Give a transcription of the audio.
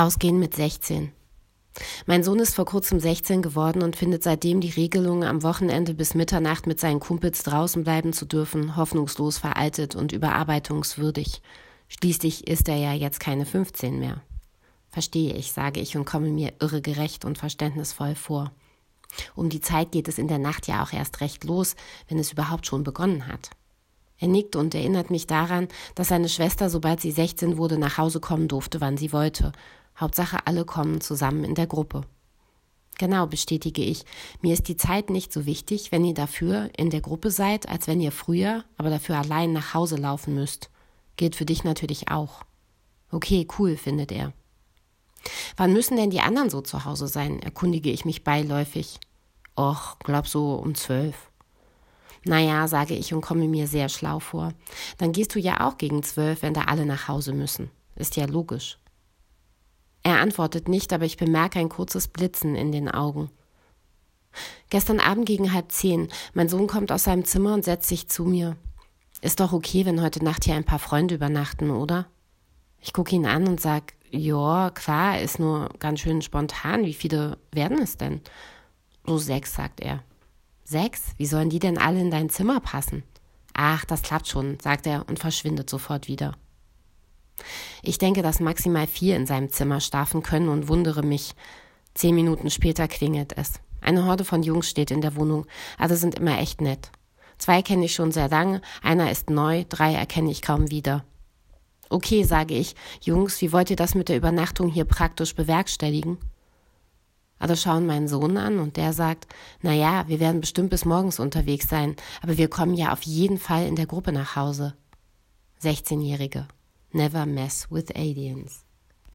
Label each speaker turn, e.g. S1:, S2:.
S1: Ausgehen mit 16. Mein Sohn ist vor kurzem 16 geworden und findet seitdem die Regelung, am Wochenende bis Mitternacht mit seinen Kumpels draußen bleiben zu dürfen, hoffnungslos veraltet und überarbeitungswürdig. Schließlich ist er ja jetzt keine 15 mehr. Verstehe ich, sage ich und komme mir irre gerecht und verständnisvoll vor. Um die Zeit geht es in der Nacht ja auch erst recht los, wenn es überhaupt schon begonnen hat. Er nickt und erinnert mich daran, dass seine Schwester, sobald sie 16 wurde, nach Hause kommen durfte, wann sie wollte. Hauptsache, alle kommen zusammen in der Gruppe. Genau, bestätige ich. Mir ist die Zeit nicht so wichtig, wenn ihr dafür in der Gruppe seid, als wenn ihr früher, aber dafür allein nach Hause laufen müsst. Gilt für dich natürlich auch. Okay, cool, findet er. Wann müssen denn die anderen so zu Hause sein? erkundige ich mich beiläufig. Och, glaub so um zwölf. Naja, sage ich und komme mir sehr schlau vor. Dann gehst du ja auch gegen zwölf, wenn da alle nach Hause müssen. Ist ja logisch. Er antwortet nicht, aber ich bemerke ein kurzes Blitzen in den Augen. Gestern Abend gegen halb zehn. Mein Sohn kommt aus seinem Zimmer und setzt sich zu mir. Ist doch okay, wenn heute Nacht hier ein paar Freunde übernachten, oder? Ich gucke ihn an und sag, ja, klar, ist nur ganz schön spontan. Wie viele werden es denn? So sechs, sagt er. Sechs? Wie sollen die denn alle in dein Zimmer passen? Ach, das klappt schon, sagt er und verschwindet sofort wieder. Ich denke, dass maximal vier in seinem Zimmer schlafen können und wundere mich. Zehn Minuten später klingelt es. Eine Horde von Jungs steht in der Wohnung. Alle sind immer echt nett. Zwei kenne ich schon sehr lange, einer ist neu, drei erkenne ich kaum wieder. Okay, sage ich. Jungs, wie wollt ihr das mit der Übernachtung hier praktisch bewerkstelligen? Alle schauen meinen Sohn an und der sagt, na ja, wir werden bestimmt bis morgens unterwegs sein, aber wir kommen ja auf jeden Fall in der Gruppe nach Hause. 16-Jährige. Never mess with aliens.